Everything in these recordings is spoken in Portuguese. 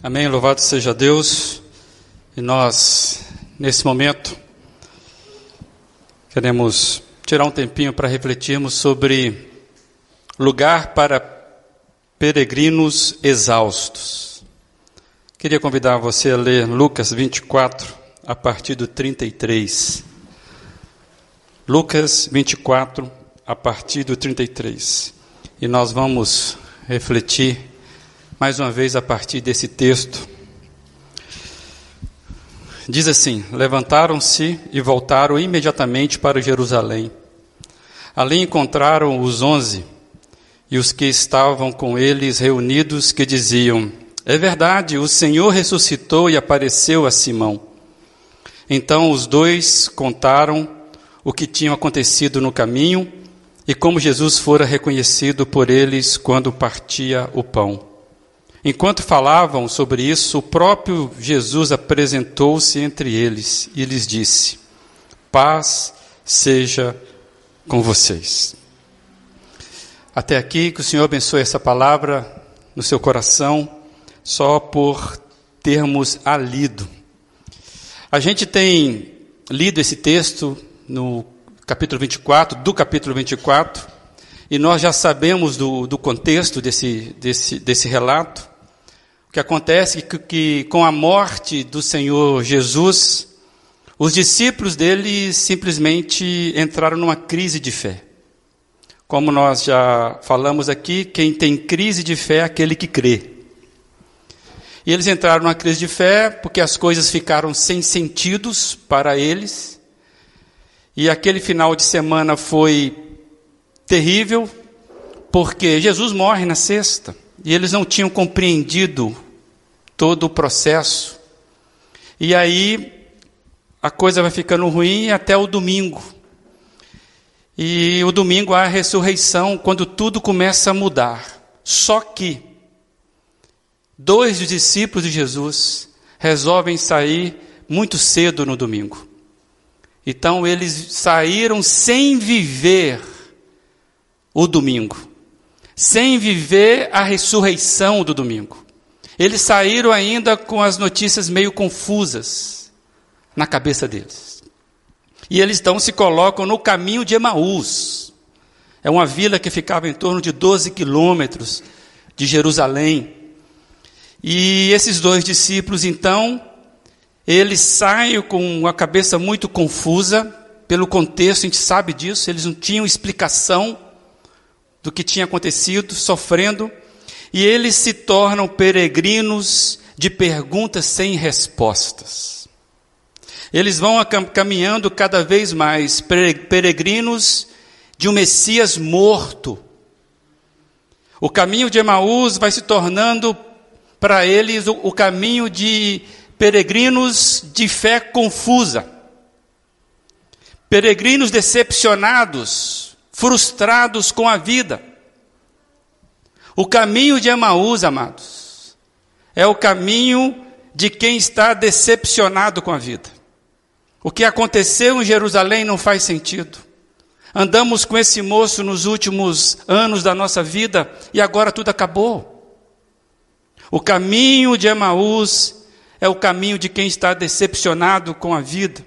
Amém. Louvado seja Deus. E nós, nesse momento, queremos tirar um tempinho para refletirmos sobre lugar para peregrinos exaustos. Queria convidar você a ler Lucas 24, a partir do 33. Lucas 24, a partir do 33. E nós vamos refletir mais uma vez a partir desse texto. Diz assim: Levantaram-se e voltaram imediatamente para Jerusalém. Ali encontraram os onze e os que estavam com eles reunidos, que diziam: É verdade, o Senhor ressuscitou e apareceu a Simão. Então os dois contaram o que tinha acontecido no caminho e como Jesus fora reconhecido por eles quando partia o pão. Enquanto falavam sobre isso, o próprio Jesus apresentou-se entre eles e lhes disse: Paz seja com vocês. Até aqui, que o Senhor abençoe essa palavra no seu coração, só por termos a lido. A gente tem lido esse texto no capítulo 24, do capítulo 24, e nós já sabemos do, do contexto desse, desse, desse relato. O que acontece é que, que com a morte do Senhor Jesus, os discípulos dele simplesmente entraram numa crise de fé. Como nós já falamos aqui, quem tem crise de fé é aquele que crê. E eles entraram numa crise de fé porque as coisas ficaram sem sentidos para eles. E aquele final de semana foi terrível, porque Jesus morre na sexta. E eles não tinham compreendido todo o processo. E aí a coisa vai ficando ruim até o domingo. E o domingo há a ressurreição, quando tudo começa a mudar. Só que dois dos discípulos de Jesus resolvem sair muito cedo no domingo. Então eles saíram sem viver o domingo sem viver a ressurreição do domingo. Eles saíram ainda com as notícias meio confusas na cabeça deles. E eles então se colocam no caminho de Emaús. É uma vila que ficava em torno de 12 quilômetros de Jerusalém. E esses dois discípulos, então, eles saem com a cabeça muito confusa, pelo contexto, a gente sabe disso, eles não tinham explicação do que tinha acontecido, sofrendo, e eles se tornam peregrinos de perguntas sem respostas. Eles vão caminhando cada vez mais, peregrinos de um Messias morto. O caminho de Emaús vai se tornando para eles o, o caminho de peregrinos de fé confusa. Peregrinos decepcionados, frustrados com a vida. O caminho de Emaús, amados, é o caminho de quem está decepcionado com a vida. O que aconteceu em Jerusalém não faz sentido. Andamos com esse moço nos últimos anos da nossa vida e agora tudo acabou. O caminho de Emaús é o caminho de quem está decepcionado com a vida.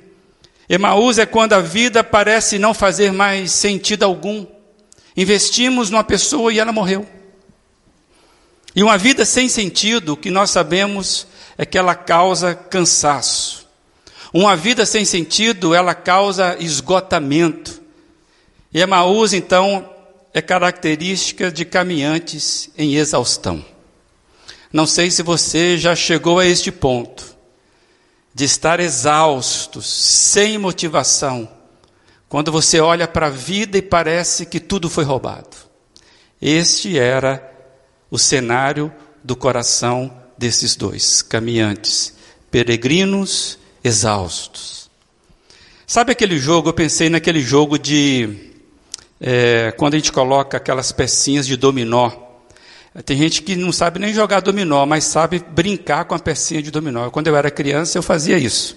Emaús é quando a vida parece não fazer mais sentido algum. Investimos numa pessoa e ela morreu. E uma vida sem sentido, o que nós sabemos é que ela causa cansaço. Uma vida sem sentido, ela causa esgotamento. E Emaús, então, é característica de caminhantes em exaustão. Não sei se você já chegou a este ponto de estar exaustos, sem motivação, quando você olha para a vida e parece que tudo foi roubado. Este era o cenário do coração desses dois caminhantes, peregrinos exaustos. Sabe aquele jogo? Eu pensei naquele jogo de. É, quando a gente coloca aquelas pecinhas de dominó tem gente que não sabe nem jogar dominó, mas sabe brincar com a pecinha de dominó. Quando eu era criança, eu fazia isso.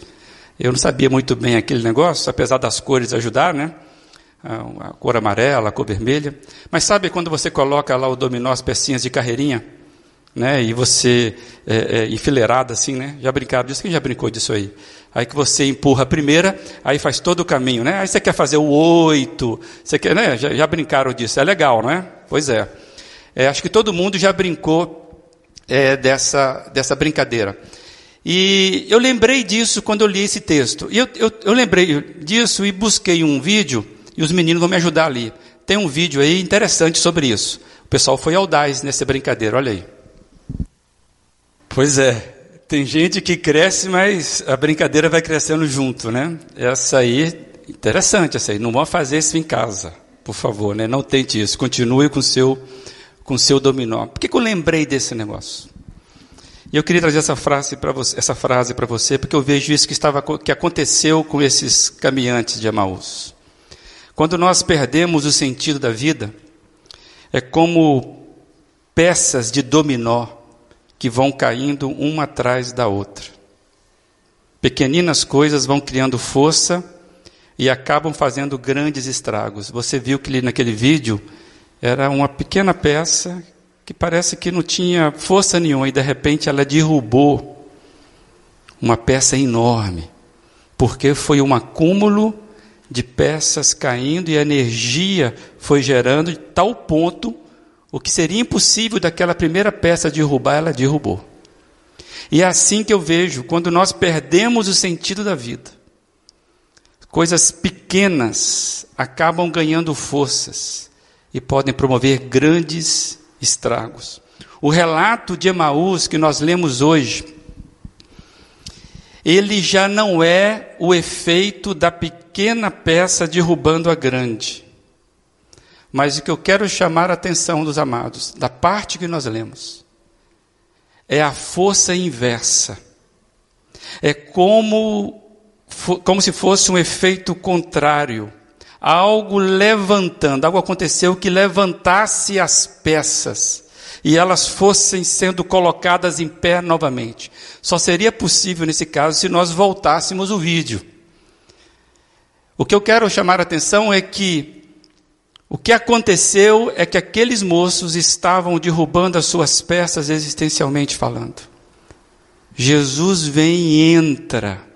Eu não sabia muito bem aquele negócio, apesar das cores ajudar, né? A cor amarela, a cor vermelha. Mas sabe quando você coloca lá o dominó, as pecinhas de carreirinha? né? E você é, é, enfileirado assim, né? Já brincaram disso? Quem já brincou disso aí? Aí que você empurra a primeira, aí faz todo o caminho, né? Aí você quer fazer o oito, você quer, né? Já, já brincaram disso? É legal, não é? Pois é. É acho que todo mundo já brincou é, dessa dessa brincadeira. E eu lembrei disso quando eu li esse texto. E eu, eu, eu lembrei disso e busquei um vídeo e os meninos vão me ajudar ali. Tem um vídeo aí interessante sobre isso. O pessoal foi audaz nessa brincadeira, olha aí. Pois é, tem gente que cresce, mas a brincadeira vai crescendo junto, né? Essa aí, interessante essa aí. Não vão fazer isso em casa, por favor, né? Não tente isso. Continue com seu com seu dominó. Por que, que eu lembrei desse negócio? E eu queria trazer essa frase para você, essa frase para você, porque eu vejo isso que estava que aconteceu com esses caminhantes de Emaús. Quando nós perdemos o sentido da vida, é como peças de dominó que vão caindo uma atrás da outra. Pequeninas coisas vão criando força e acabam fazendo grandes estragos. Você viu que naquele vídeo era uma pequena peça que parece que não tinha força nenhuma e de repente ela derrubou uma peça enorme, porque foi um acúmulo de peças caindo e a energia foi gerando de tal ponto o que seria impossível daquela primeira peça derrubar, ela derrubou. E é assim que eu vejo, quando nós perdemos o sentido da vida, coisas pequenas acabam ganhando forças e podem promover grandes estragos. O relato de Emaús que nós lemos hoje, ele já não é o efeito da pequena peça derrubando a grande. Mas o que eu quero chamar a atenção dos amados, da parte que nós lemos, é a força inversa. É como, como se fosse um efeito contrário. Algo levantando, algo aconteceu que levantasse as peças e elas fossem sendo colocadas em pé novamente. Só seria possível nesse caso se nós voltássemos o vídeo. O que eu quero chamar a atenção é que o que aconteceu é que aqueles moços estavam derrubando as suas peças existencialmente falando. Jesus vem e entra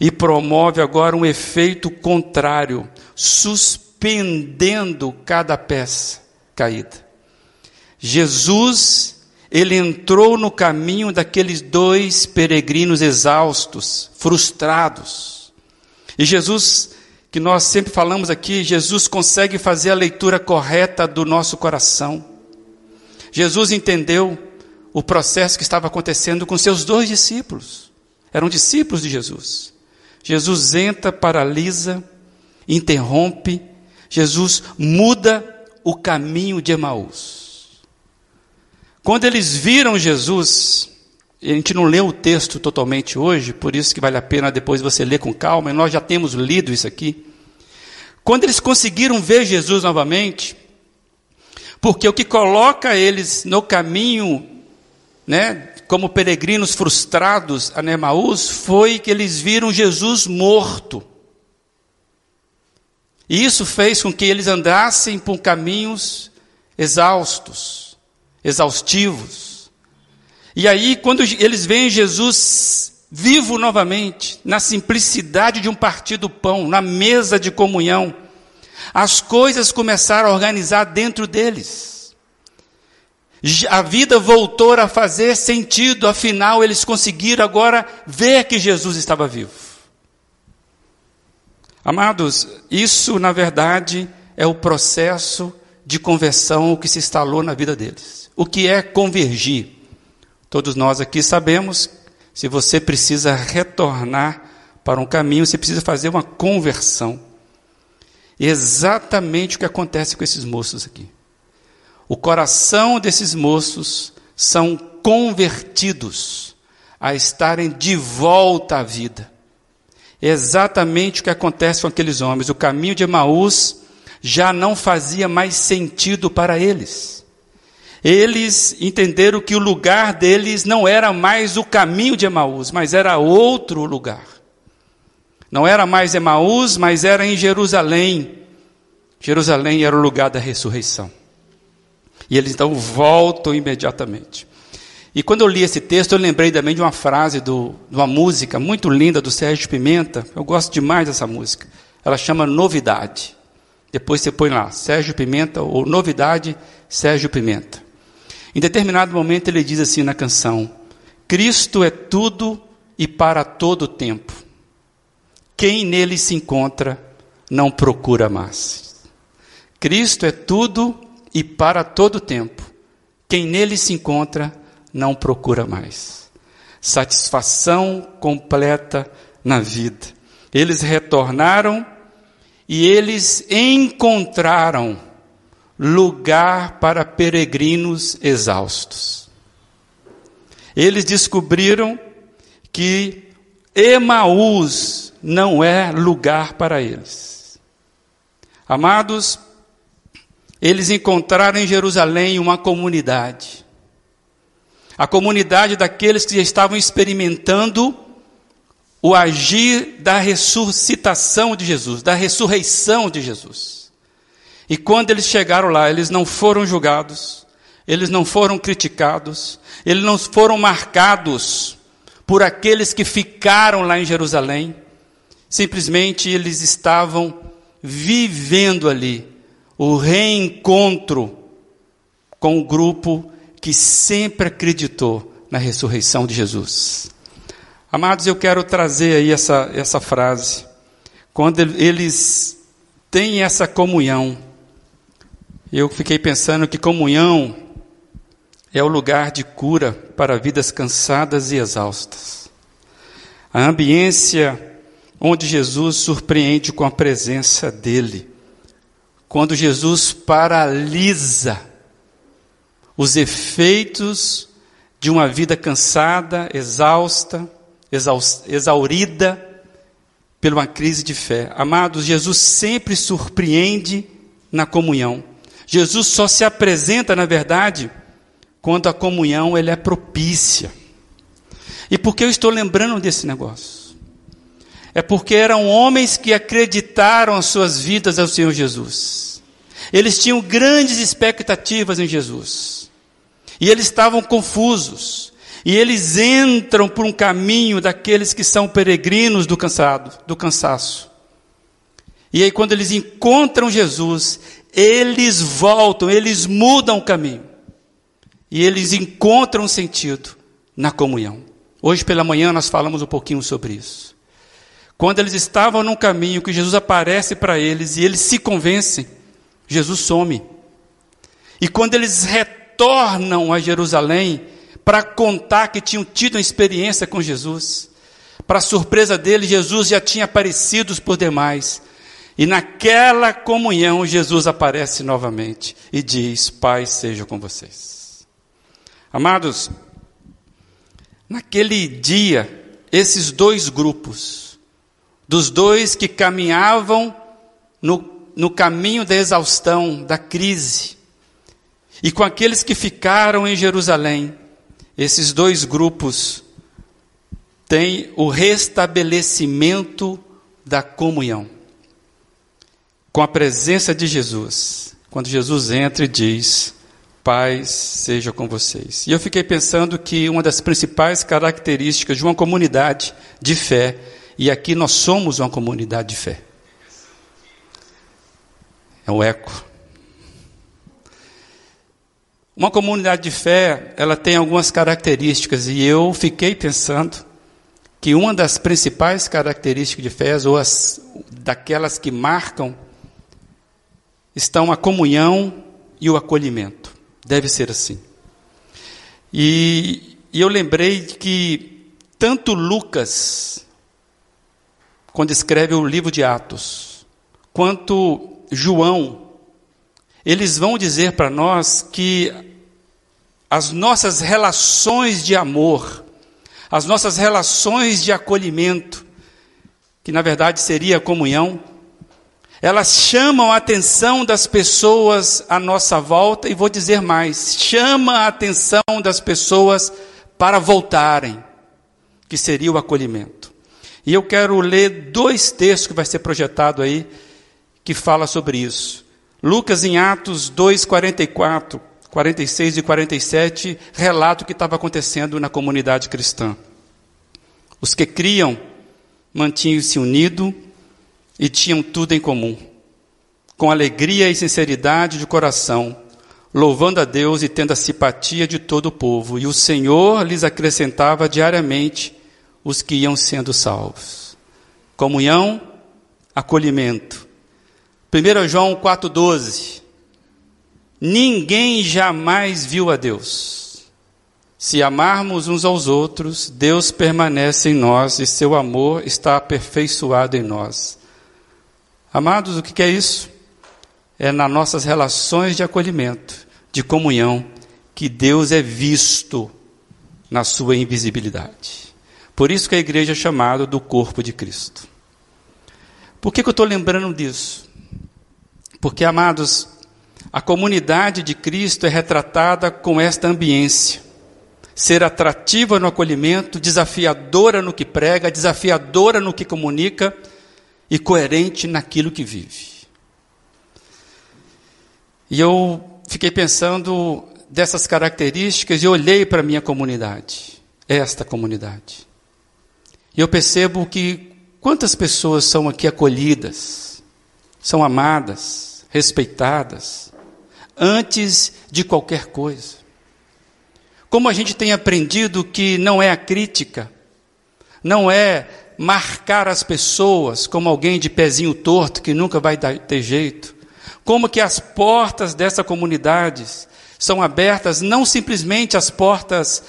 e promove agora um efeito contrário, suspendendo cada peça caída. Jesus, ele entrou no caminho daqueles dois peregrinos exaustos, frustrados. E Jesus que nós sempre falamos aqui, Jesus consegue fazer a leitura correta do nosso coração. Jesus entendeu o processo que estava acontecendo com seus dois discípulos. Eram discípulos de Jesus. Jesus entra, paralisa, interrompe, Jesus muda o caminho de Emaús. Quando eles viram Jesus, a gente não leu o texto totalmente hoje, por isso que vale a pena depois você ler com calma, e nós já temos lido isso aqui. Quando eles conseguiram ver Jesus novamente, porque o que coloca eles no caminho, né, como peregrinos frustrados a Nemaús, foi que eles viram Jesus morto. E isso fez com que eles andassem por caminhos exaustos, exaustivos. E aí, quando eles veem Jesus vivo novamente, na simplicidade de um partir do pão, na mesa de comunhão, as coisas começaram a organizar dentro deles. A vida voltou a fazer sentido, afinal, eles conseguiram agora ver que Jesus estava vivo. Amados, isso na verdade é o processo de conversão que se instalou na vida deles. O que é convergir? Todos nós aqui sabemos, se você precisa retornar para um caminho, você precisa fazer uma conversão. Exatamente o que acontece com esses moços aqui. O coração desses moços são convertidos a estarem de volta à vida. Exatamente o que acontece com aqueles homens. O caminho de Emaús já não fazia mais sentido para eles eles entenderam que o lugar deles não era mais o caminho de Emaús, mas era outro lugar. Não era mais Emaús, mas era em Jerusalém. Jerusalém era o lugar da ressurreição. E eles então voltam imediatamente. E quando eu li esse texto, eu lembrei também de uma frase do, de uma música muito linda do Sérgio Pimenta. Eu gosto demais dessa música. Ela chama Novidade. Depois você põe lá, Sérgio Pimenta, ou Novidade, Sérgio Pimenta. Em determinado momento ele diz assim na canção: Cristo é tudo e para todo tempo. Quem nele se encontra não procura mais. Cristo é tudo e para todo tempo. Quem nele se encontra não procura mais. Satisfação completa na vida. Eles retornaram e eles encontraram lugar para peregrinos exaustos. Eles descobriram que Emaús não é lugar para eles. Amados, eles encontraram em Jerusalém uma comunidade a comunidade daqueles que estavam experimentando o agir da ressuscitação de Jesus, da ressurreição de Jesus. E quando eles chegaram lá, eles não foram julgados, eles não foram criticados, eles não foram marcados por aqueles que ficaram lá em Jerusalém. Simplesmente eles estavam vivendo ali o reencontro com o grupo que sempre acreditou na ressurreição de Jesus. Amados, eu quero trazer aí essa, essa frase. Quando eles têm essa comunhão, eu fiquei pensando que comunhão é o lugar de cura para vidas cansadas e exaustas. A ambiência onde Jesus surpreende com a presença dele. Quando Jesus paralisa os efeitos de uma vida cansada, exausta, exaurida por uma crise de fé. Amados, Jesus sempre surpreende na comunhão. Jesus só se apresenta, na verdade, quando a comunhão ele é propícia. E por que eu estou lembrando desse negócio? É porque eram homens que acreditaram as suas vidas ao Senhor Jesus. Eles tinham grandes expectativas em Jesus. E eles estavam confusos. E eles entram por um caminho daqueles que são peregrinos do cansado, do cansaço. E aí quando eles encontram Jesus, eles voltam, eles mudam o caminho. E eles encontram sentido na comunhão. Hoje pela manhã nós falamos um pouquinho sobre isso. Quando eles estavam num caminho que Jesus aparece para eles e eles se convencem, Jesus some. E quando eles retornam, a Jerusalém para contar que tinham tido uma experiência com Jesus. Para surpresa dele, Jesus já tinha aparecido por demais. E naquela comunhão, Jesus aparece novamente e diz: Pai seja com vocês. Amados, naquele dia, esses dois grupos, dos dois que caminhavam no, no caminho da exaustão, da crise, e com aqueles que ficaram em Jerusalém, esses dois grupos têm o restabelecimento da comunhão com a presença de Jesus. Quando Jesus entra e diz: Paz seja com vocês. E eu fiquei pensando que uma das principais características de uma comunidade de fé, e aqui nós somos uma comunidade de fé, é o eco. Uma comunidade de fé, ela tem algumas características e eu fiquei pensando que uma das principais características de fé, ou as, daquelas que marcam, estão a comunhão e o acolhimento. Deve ser assim. E, e eu lembrei que tanto Lucas, quando escreve o livro de Atos, quanto João, eles vão dizer para nós que as nossas relações de amor, as nossas relações de acolhimento, que na verdade seria a comunhão, elas chamam a atenção das pessoas à nossa volta, e vou dizer mais: chama a atenção das pessoas para voltarem, que seria o acolhimento. E eu quero ler dois textos que vai ser projetado aí, que fala sobre isso. Lucas em Atos 2,44, 46 e 47 relata o que estava acontecendo na comunidade cristã. Os que criam mantinham-se unidos e tinham tudo em comum, com alegria e sinceridade de coração, louvando a Deus e tendo a simpatia de todo o povo, e o Senhor lhes acrescentava diariamente os que iam sendo salvos. Comunhão, acolhimento. 1 João 4,12. Ninguém jamais viu a Deus. Se amarmos uns aos outros, Deus permanece em nós e seu amor está aperfeiçoado em nós. Amados, o que é isso? É nas nossas relações de acolhimento, de comunhão, que Deus é visto na sua invisibilidade. Por isso que a igreja é chamada do corpo de Cristo. Por que, que eu estou lembrando disso? Porque, amados, a comunidade de Cristo é retratada com esta ambiência. Ser atrativa no acolhimento, desafiadora no que prega, desafiadora no que comunica e coerente naquilo que vive. E eu fiquei pensando dessas características e olhei para a minha comunidade, esta comunidade. E eu percebo que quantas pessoas são aqui acolhidas, são amadas, respeitadas, antes de qualquer coisa. Como a gente tem aprendido que não é a crítica, não é marcar as pessoas como alguém de pezinho torto que nunca vai dar, ter jeito. Como que as portas dessa comunidade são abertas, não simplesmente as portas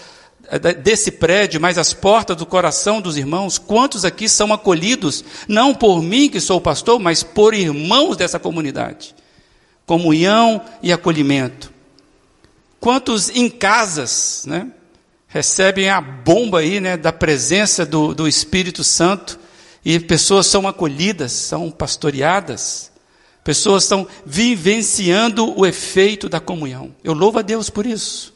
desse prédio, mas as portas do coração dos irmãos. Quantos aqui são acolhidos, não por mim que sou pastor, mas por irmãos dessa comunidade? comunhão e acolhimento. Quantos em casas, né, recebem a bomba aí, né, da presença do, do Espírito Santo e pessoas são acolhidas, são pastoreadas, pessoas estão vivenciando o efeito da comunhão. Eu louvo a Deus por isso.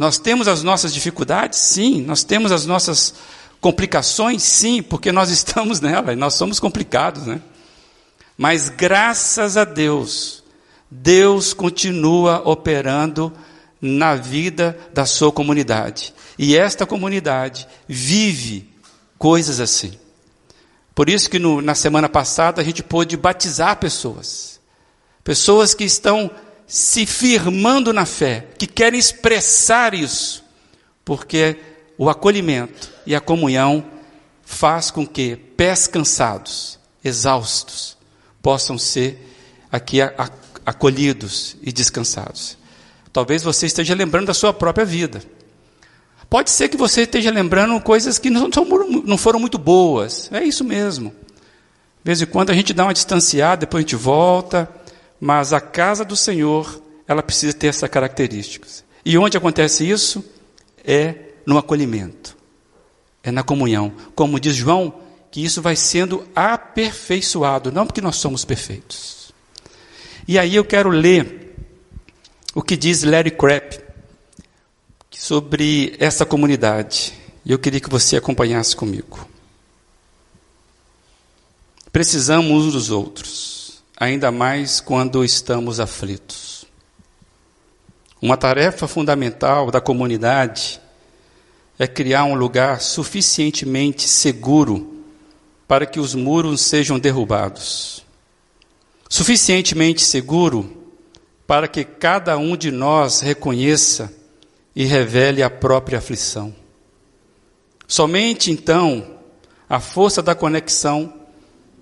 Nós temos as nossas dificuldades, sim, nós temos as nossas complicações, sim, porque nós estamos nela e nós somos complicados, né? Mas graças a Deus, Deus continua operando na vida da sua comunidade. E esta comunidade vive coisas assim. Por isso que no, na semana passada a gente pôde batizar pessoas. Pessoas que estão se firmando na fé, que querem expressar isso, porque o acolhimento e a comunhão faz com que pés cansados, exaustos, possam ser aqui acolhidos e descansados. Talvez você esteja lembrando da sua própria vida. Pode ser que você esteja lembrando coisas que não, foram muito boas. É isso mesmo. De vez em quando a gente dá uma distanciada, depois a gente volta. Mas a casa do Senhor, ela precisa ter essas características. E onde acontece isso? É no acolhimento. É na comunhão. Como diz João, que isso vai sendo aperfeiçoado, não porque nós somos perfeitos. E aí eu quero ler o que diz Larry Crabb sobre essa comunidade. E eu queria que você acompanhasse comigo. Precisamos uns dos outros, ainda mais quando estamos aflitos. Uma tarefa fundamental da comunidade é criar um lugar suficientemente seguro para que os muros sejam derrubados suficientemente seguro para que cada um de nós reconheça e revele a própria aflição. Somente então a força da conexão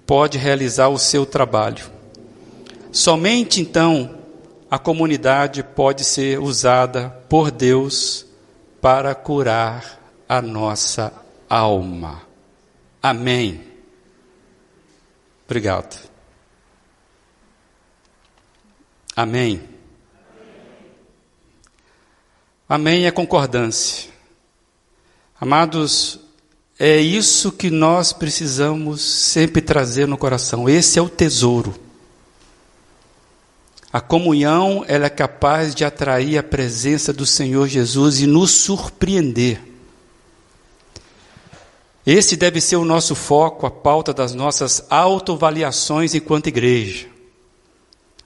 pode realizar o seu trabalho. Somente então a comunidade pode ser usada por Deus para curar a nossa alma. Amém. Obrigado. Amém. Amém é concordância. Amados, é isso que nós precisamos sempre trazer no coração. Esse é o tesouro. A comunhão, ela é capaz de atrair a presença do Senhor Jesus e nos surpreender. Esse deve ser o nosso foco, a pauta das nossas autoavaliações enquanto igreja.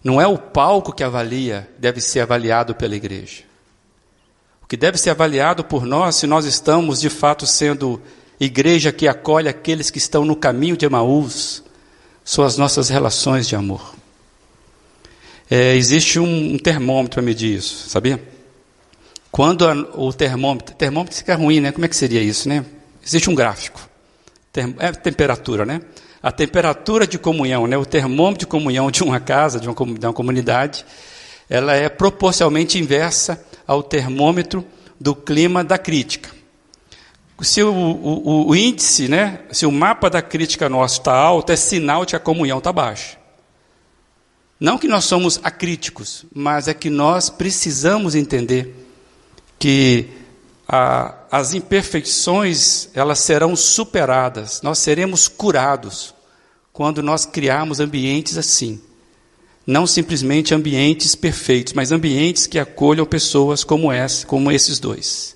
Não é o palco que avalia, deve ser avaliado pela igreja. O que deve ser avaliado por nós, se nós estamos de fato sendo igreja que acolhe aqueles que estão no caminho de Emaús, são as nossas relações de amor. É, existe um, um termômetro para medir isso, sabia? Quando a, o termômetro, termômetro fica ruim, né? Como é que seria isso, né? Existe um gráfico. Term, é temperatura, né? A temperatura de comunhão, né? O termômetro de comunhão de uma casa, de uma, de uma comunidade, ela é proporcionalmente inversa ao termômetro do clima da crítica. Se o, o, o índice, né? Se o mapa da crítica nosso está alto, é sinal de que a comunhão está baixa. Não que nós somos acríticos, mas é que nós precisamos entender que a, as imperfeições elas serão superadas, nós seremos curados quando nós criarmos ambientes assim. Não simplesmente ambientes perfeitos, mas ambientes que acolham pessoas como essa, como esses dois.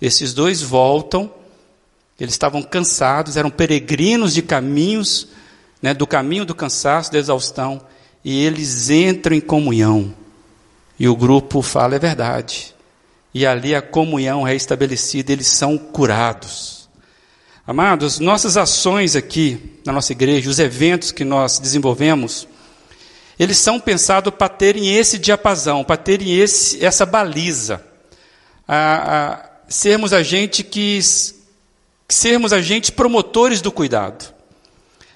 Esses dois voltam, eles estavam cansados, eram peregrinos de caminhos, né, do caminho do cansaço, da exaustão, e eles entram em comunhão. E o grupo fala: é verdade e ali a comunhão é estabelecida, eles são curados. Amados, nossas ações aqui na nossa igreja, os eventos que nós desenvolvemos, eles são pensados para terem esse diapasão, para terem esse, essa baliza, a, a sermos agentes que sermos agentes promotores do cuidado.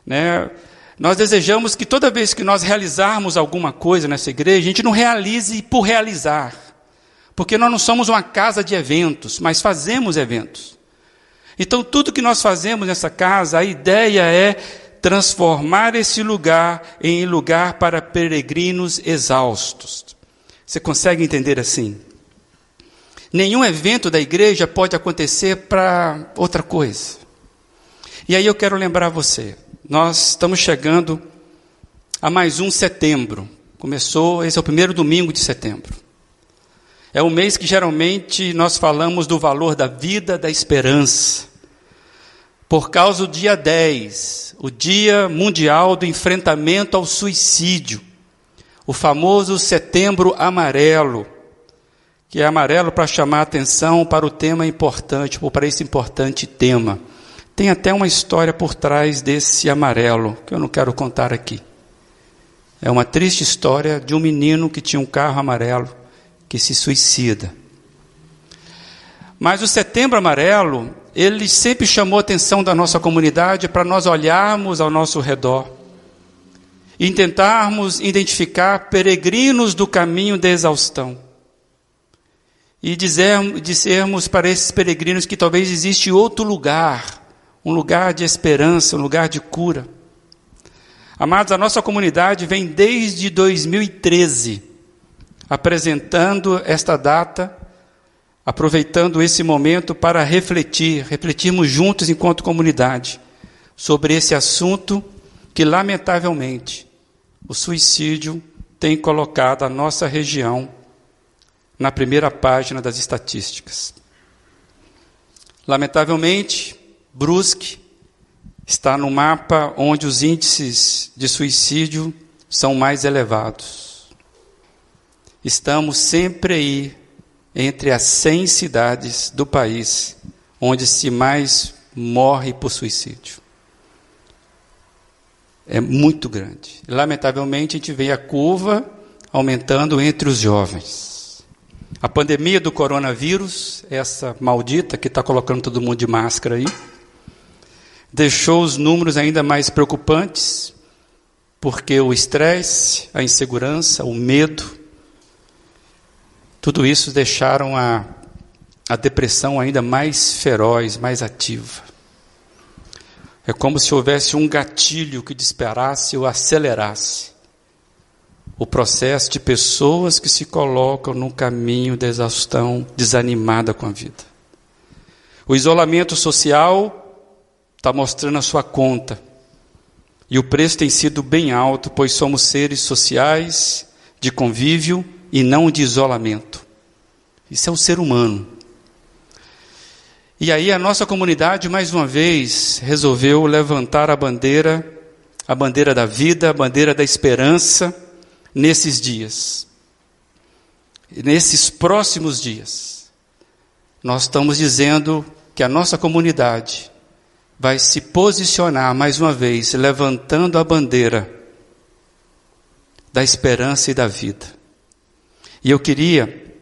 Né? Nós desejamos que toda vez que nós realizarmos alguma coisa nessa igreja, a gente não realize por realizar, porque nós não somos uma casa de eventos, mas fazemos eventos. Então, tudo que nós fazemos nessa casa, a ideia é transformar esse lugar em lugar para peregrinos exaustos. Você consegue entender assim? Nenhum evento da igreja pode acontecer para outra coisa. E aí eu quero lembrar você, nós estamos chegando a mais um setembro. Começou, esse é o primeiro domingo de setembro. É o mês que geralmente nós falamos do valor da vida, da esperança. Por causa do dia 10, o Dia Mundial do Enfrentamento ao Suicídio, o famoso Setembro Amarelo, que é amarelo para chamar a atenção para o tema importante, ou para esse importante tema. Tem até uma história por trás desse amarelo, que eu não quero contar aqui. É uma triste história de um menino que tinha um carro amarelo que se suicida. Mas o Setembro Amarelo, ele sempre chamou a atenção da nossa comunidade para nós olharmos ao nosso redor e tentarmos identificar peregrinos do caminho da exaustão. E dizer, dizermos para esses peregrinos que talvez existe outro lugar, um lugar de esperança, um lugar de cura. Amados, a nossa comunidade vem desde 2013 apresentando esta data, aproveitando esse momento para refletir, refletirmos juntos enquanto comunidade sobre esse assunto que, lamentavelmente, o suicídio tem colocado a nossa região na primeira página das estatísticas. Lamentavelmente, Brusque está no mapa onde os índices de suicídio são mais elevados. Estamos sempre aí entre as 100 cidades do país onde se mais morre por suicídio. É muito grande. Lamentavelmente, a gente vê a curva aumentando entre os jovens. A pandemia do coronavírus, essa maldita que está colocando todo mundo de máscara aí, deixou os números ainda mais preocupantes, porque o estresse, a insegurança, o medo, tudo isso deixaram a, a depressão ainda mais feroz, mais ativa. É como se houvesse um gatilho que disparasse ou acelerasse o processo de pessoas que se colocam no caminho da exaustão, desanimada com a vida. O isolamento social está mostrando a sua conta. E o preço tem sido bem alto, pois somos seres sociais, de convívio e não de isolamento. Isso é o ser humano. E aí a nossa comunidade, mais uma vez, resolveu levantar a bandeira, a bandeira da vida, a bandeira da esperança, nesses dias, nesses próximos dias, nós estamos dizendo que a nossa comunidade vai se posicionar mais uma vez, levantando a bandeira da esperança e da vida. E eu queria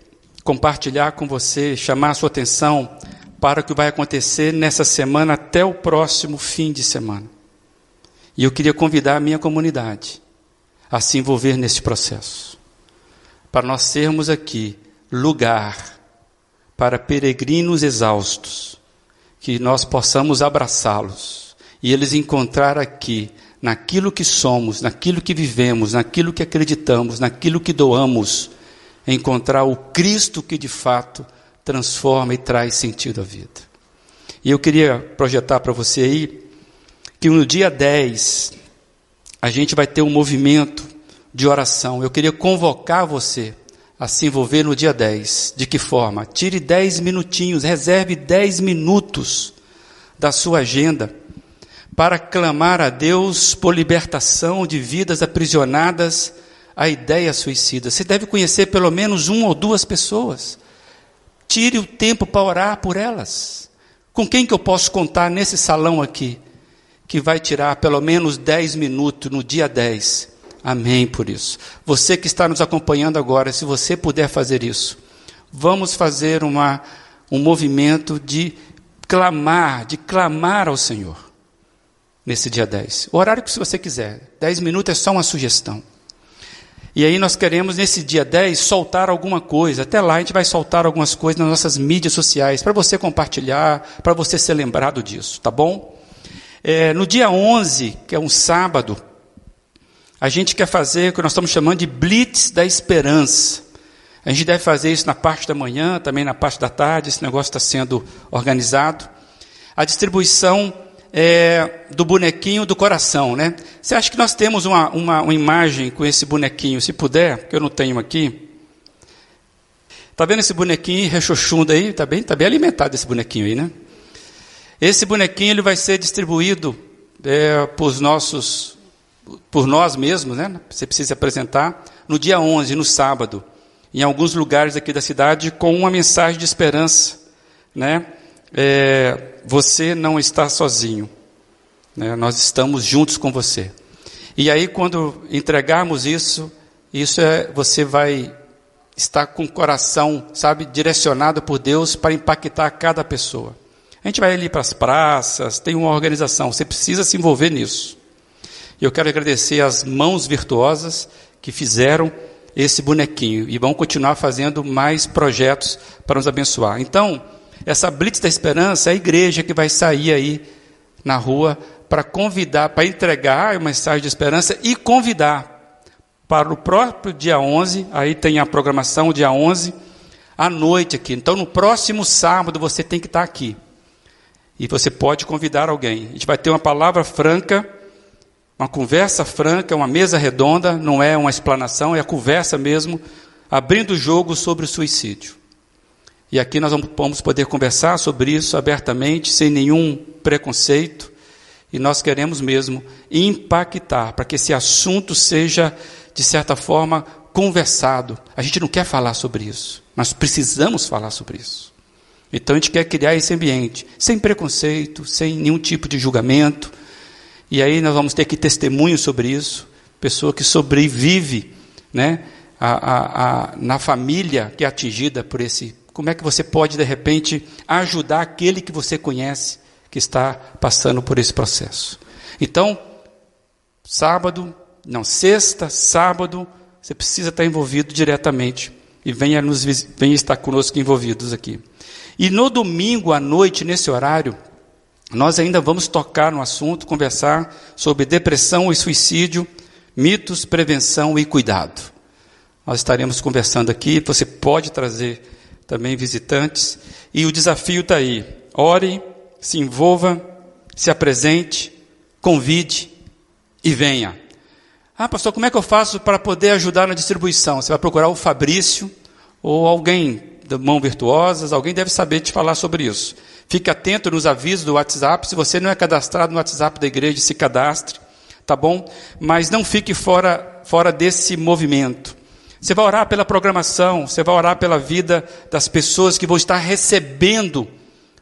compartilhar com você, chamar a sua atenção para o que vai acontecer nessa semana até o próximo fim de semana. E eu queria convidar a minha comunidade a se envolver nesse processo, para nós sermos aqui lugar para peregrinos exaustos, que nós possamos abraçá-los e eles encontrar aqui, naquilo que somos, naquilo que vivemos, naquilo que acreditamos, naquilo que doamos, encontrar o Cristo que de fato transforma e traz sentido à vida. E eu queria projetar para você aí que no dia 10 a gente vai ter um movimento de oração. Eu queria convocar você a se envolver no dia 10. De que forma? Tire 10 minutinhos, reserve 10 minutos da sua agenda para clamar a Deus por libertação de vidas aprisionadas à ideia suicida. Você deve conhecer pelo menos uma ou duas pessoas. Tire o tempo para orar por elas. Com quem que eu posso contar nesse salão aqui? que vai tirar pelo menos 10 minutos no dia 10. Amém por isso. Você que está nos acompanhando agora, se você puder fazer isso, vamos fazer uma, um movimento de clamar, de clamar ao Senhor nesse dia 10. O horário que você quiser. 10 minutos é só uma sugestão. E aí nós queremos, nesse dia 10, soltar alguma coisa. Até lá a gente vai soltar algumas coisas nas nossas mídias sociais, para você compartilhar, para você ser lembrado disso, tá bom? É, no dia 11, que é um sábado, a gente quer fazer o que nós estamos chamando de Blitz da Esperança. A gente deve fazer isso na parte da manhã, também na parte da tarde, esse negócio está sendo organizado. A distribuição é, do bonequinho do coração, né? Você acha que nós temos uma, uma, uma imagem com esse bonequinho? Se puder, que eu não tenho aqui. Está vendo esse bonequinho rechochundo aí? Está bem, tá bem alimentado esse bonequinho aí, né? Esse bonequinho ele vai ser distribuído é, por nossos, por nós mesmos, né? Você precisa se apresentar no dia 11, no sábado, em alguns lugares aqui da cidade, com uma mensagem de esperança, né? É, você não está sozinho, né? Nós estamos juntos com você. E aí, quando entregarmos isso, isso é, você vai estar com o coração, sabe, direcionado por Deus para impactar cada pessoa. A gente vai ali para as praças, tem uma organização, você precisa se envolver nisso. E eu quero agradecer as mãos virtuosas que fizeram esse bonequinho e vão continuar fazendo mais projetos para nos abençoar. Então, essa Blitz da Esperança é a igreja que vai sair aí na rua para convidar, para entregar a mensagem de esperança e convidar para o próprio dia 11, aí tem a programação, dia 11, à noite aqui. Então, no próximo sábado você tem que estar aqui. E você pode convidar alguém. A gente vai ter uma palavra franca, uma conversa franca, uma mesa redonda, não é uma explanação, é a conversa mesmo, abrindo o jogo sobre o suicídio. E aqui nós vamos poder conversar sobre isso abertamente, sem nenhum preconceito, e nós queremos mesmo impactar para que esse assunto seja, de certa forma, conversado. A gente não quer falar sobre isso, mas precisamos falar sobre isso. Então a gente quer criar esse ambiente, sem preconceito, sem nenhum tipo de julgamento. E aí nós vamos ter que testemunho sobre isso. Pessoa que sobrevive né, a, a, a, na família que é atingida por esse. Como é que você pode, de repente, ajudar aquele que você conhece que está passando por esse processo? Então, sábado, não, sexta, sábado, você precisa estar envolvido diretamente e venha, nos, venha estar conosco envolvidos aqui. E no domingo à noite, nesse horário, nós ainda vamos tocar no assunto, conversar sobre depressão e suicídio, mitos, prevenção e cuidado. Nós estaremos conversando aqui, você pode trazer também visitantes, e o desafio está aí. Ore, se envolva, se apresente, convide e venha. Ah, pastor, como é que eu faço para poder ajudar na distribuição? Você vai procurar o Fabrício ou alguém de mão virtuosas, alguém deve saber te falar sobre isso. Fique atento nos avisos do WhatsApp. Se você não é cadastrado no WhatsApp da igreja, se cadastre. tá bom? Mas não fique fora, fora desse movimento. Você vai orar pela programação, você vai orar pela vida das pessoas que vão estar recebendo,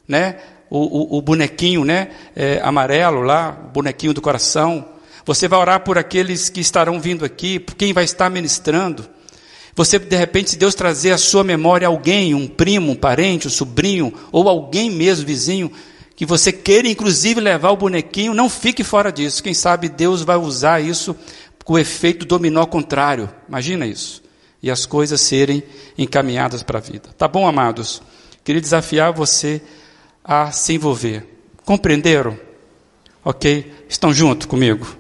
né? O, o, o bonequinho, né? É, amarelo lá, o bonequinho do coração. Você vai orar por aqueles que estarão vindo aqui, por quem vai estar ministrando. Você, de repente, se Deus trazer à sua memória alguém, um primo, um parente, um sobrinho, ou alguém mesmo, vizinho, que você queira, inclusive, levar o bonequinho, não fique fora disso. Quem sabe Deus vai usar isso com o efeito dominó contrário. Imagina isso. E as coisas serem encaminhadas para a vida. Tá bom, amados? Queria desafiar você a se envolver. Compreenderam? Ok? Estão junto comigo?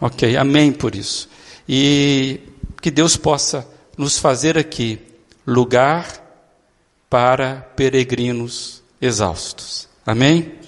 Ok? Amém por isso. E que Deus possa nos fazer aqui lugar para peregrinos exaustos. Amém?